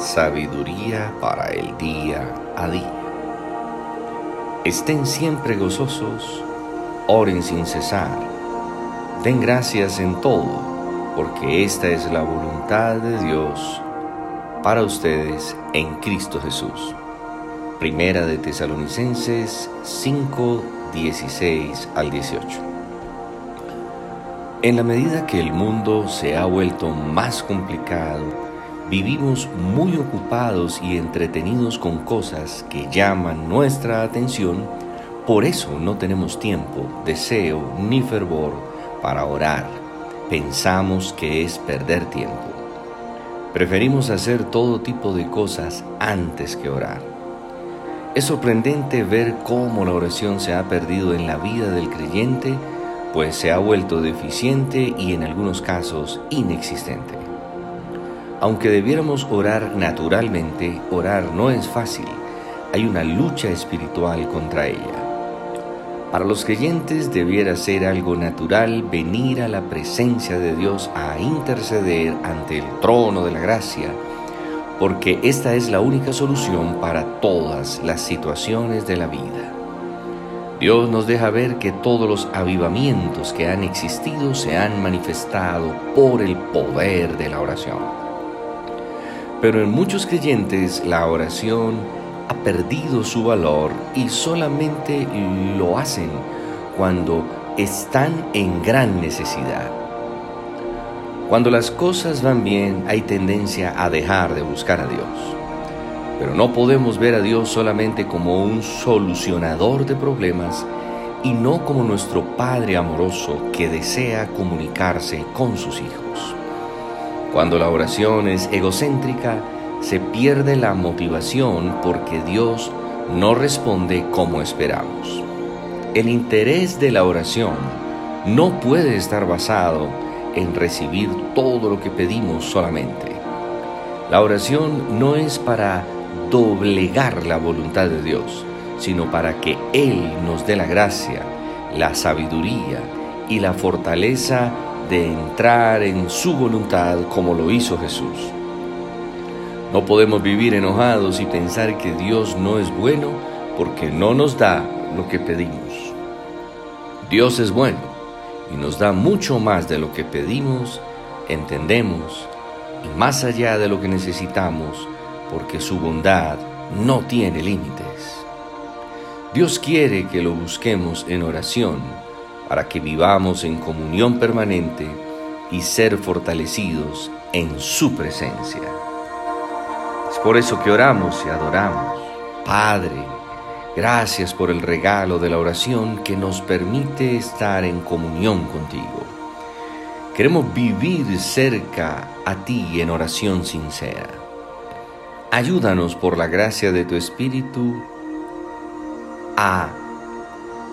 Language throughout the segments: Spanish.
sabiduría para el día a día. Estén siempre gozosos, oren sin cesar, den gracias en todo, porque esta es la voluntad de Dios para ustedes en Cristo Jesús. Primera de Tesalonicenses 5, 16 al 18. En la medida que el mundo se ha vuelto más complicado, vivimos muy ocupados y entretenidos con cosas que llaman nuestra atención, por eso no tenemos tiempo, deseo ni fervor para orar. Pensamos que es perder tiempo. Preferimos hacer todo tipo de cosas antes que orar. Es sorprendente ver cómo la oración se ha perdido en la vida del creyente, pues se ha vuelto deficiente y en algunos casos inexistente. Aunque debiéramos orar naturalmente, orar no es fácil. Hay una lucha espiritual contra ella. Para los creyentes debiera ser algo natural venir a la presencia de Dios a interceder ante el trono de la gracia, porque esta es la única solución para todas las situaciones de la vida. Dios nos deja ver que todos los avivamientos que han existido se han manifestado por el poder de la oración. Pero en muchos creyentes la oración ha perdido su valor y solamente lo hacen cuando están en gran necesidad. Cuando las cosas van bien hay tendencia a dejar de buscar a Dios. Pero no podemos ver a Dios solamente como un solucionador de problemas y no como nuestro Padre amoroso que desea comunicarse con sus hijos. Cuando la oración es egocéntrica, se pierde la motivación porque Dios no responde como esperamos. El interés de la oración no puede estar basado en recibir todo lo que pedimos solamente. La oración no es para doblegar la voluntad de Dios, sino para que Él nos dé la gracia, la sabiduría y la fortaleza de entrar en su voluntad como lo hizo Jesús. No podemos vivir enojados y pensar que Dios no es bueno porque no nos da lo que pedimos. Dios es bueno y nos da mucho más de lo que pedimos, entendemos y más allá de lo que necesitamos porque su bondad no tiene límites. Dios quiere que lo busquemos en oración para que vivamos en comunión permanente y ser fortalecidos en su presencia. Es por eso que oramos y adoramos. Padre, gracias por el regalo de la oración que nos permite estar en comunión contigo. Queremos vivir cerca a ti en oración sincera. Ayúdanos por la gracia de tu Espíritu a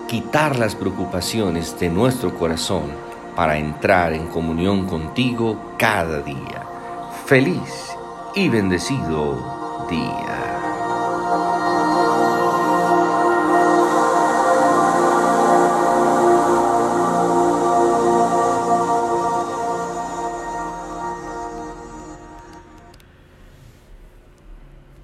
quitar las preocupaciones de nuestro corazón para entrar en comunión contigo cada día. Feliz y bendecido día.